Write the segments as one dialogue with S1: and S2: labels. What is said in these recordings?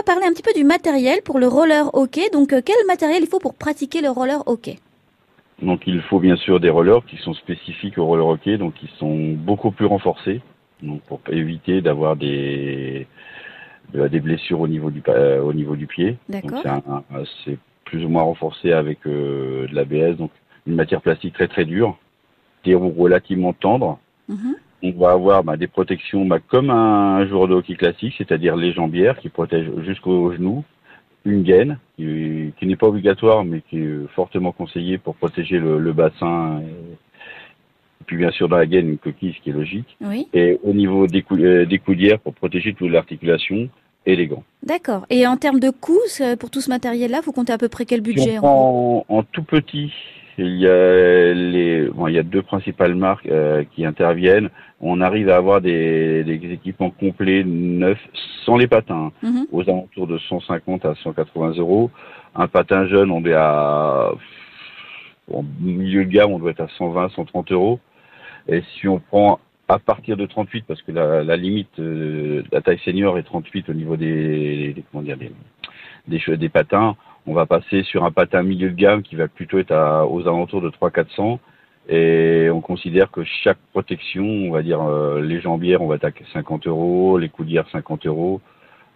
S1: va parler un petit peu du matériel pour le roller hockey. Donc, euh, quel matériel il faut pour pratiquer le roller hockey?
S2: Donc il faut bien sûr des rollers qui sont spécifiques au roller hockey, donc qui sont beaucoup plus renforcés, donc pour éviter d'avoir des de- des blessures au niveau du euh, au niveau du pied.
S1: D'accord.
S2: c'est plus ou moins renforcé avec euh, de l'ABS, donc une matière plastique très très dure, des roues relativement tendres.
S1: Mhm.
S2: On va avoir bah, des protections bah, comme un joueur de hockey classique, c'est-à-dire les jambières qui protègent jusqu'aux genoux, une gaine qui, qui n'est pas obligatoire mais qui est fortement conseillée pour protéger le, le bassin. Et, et puis bien sûr dans la gaine une coquille, ce qui est logique.
S1: Oui.
S2: Et au niveau des, cou- euh, des coudières pour protéger toute l'articulation et les gants.
S1: D'accord. Et en termes de coûts, pour tout ce matériel-là, vous comptez à peu près quel
S2: Si
S1: budget
S2: on prend en, en tout petit, il y a les, bon, il y a deux principales marques euh, qui interviennent. On arrive à avoir des, des équipements complets neufs sans les patins, hein,
S1: Mhm.
S2: aux alentours de 150 à 180 euros. Un patin jeune, on est à en milieu de gamme, on doit être à 120, 130 euros. Et si on prend à partir de 38, parce que la, la limite, euh, la taille senior est 38 au niveau des, des- comment dire, des, des patins, on va passer sur un patin milieu de gamme qui va plutôt être à, aux alentours de 300-400. Et on considère que chaque protection, on va dire euh, les jambières, on va être à 50 euros, les coudières 50 euros,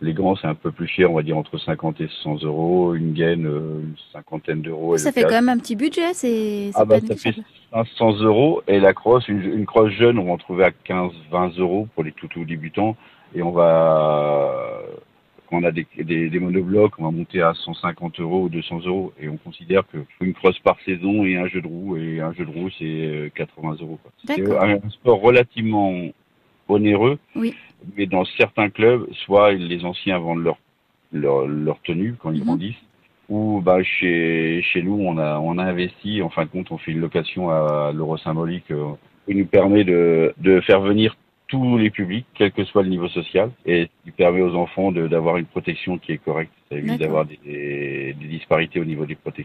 S2: les gants c'est un peu plus cher, on va dire entre 50 et 100 euros, une gaine euh, une cinquantaine d'euros.
S1: Ça fait quand même un petit budget, c'est
S2: ah
S1: pas
S2: bah, ça fait
S1: négligeable.
S2: 500 euros et la crosse, une, une crosse jeune, on va en trouver à 15-20 euros pour les tout tout débutants et on va quand on a des, des, des monoblocs, on va monter à 150 euros ou 200 euros et on considère que une crosse par saison et un jeu de roue et un jeu de roue c'est euh, 80 euros. quoi. C'est un, un sport relativement onéreux,
S1: Oui.
S2: mais dans certains clubs, soit les anciens vendent leur leur, leur tenue quand ils
S1: Mhm.
S2: grandissent ou bah chez chez nous on a on a investi en fin de compte on fait une location à l'euro symbolique euh, qui nous permet de de faire venir tous les publics quel que soit le niveau social et qui permet aux enfants d'avoir une protection qui est correcte. Ça évite d'avoir des, des disparités au niveau des protections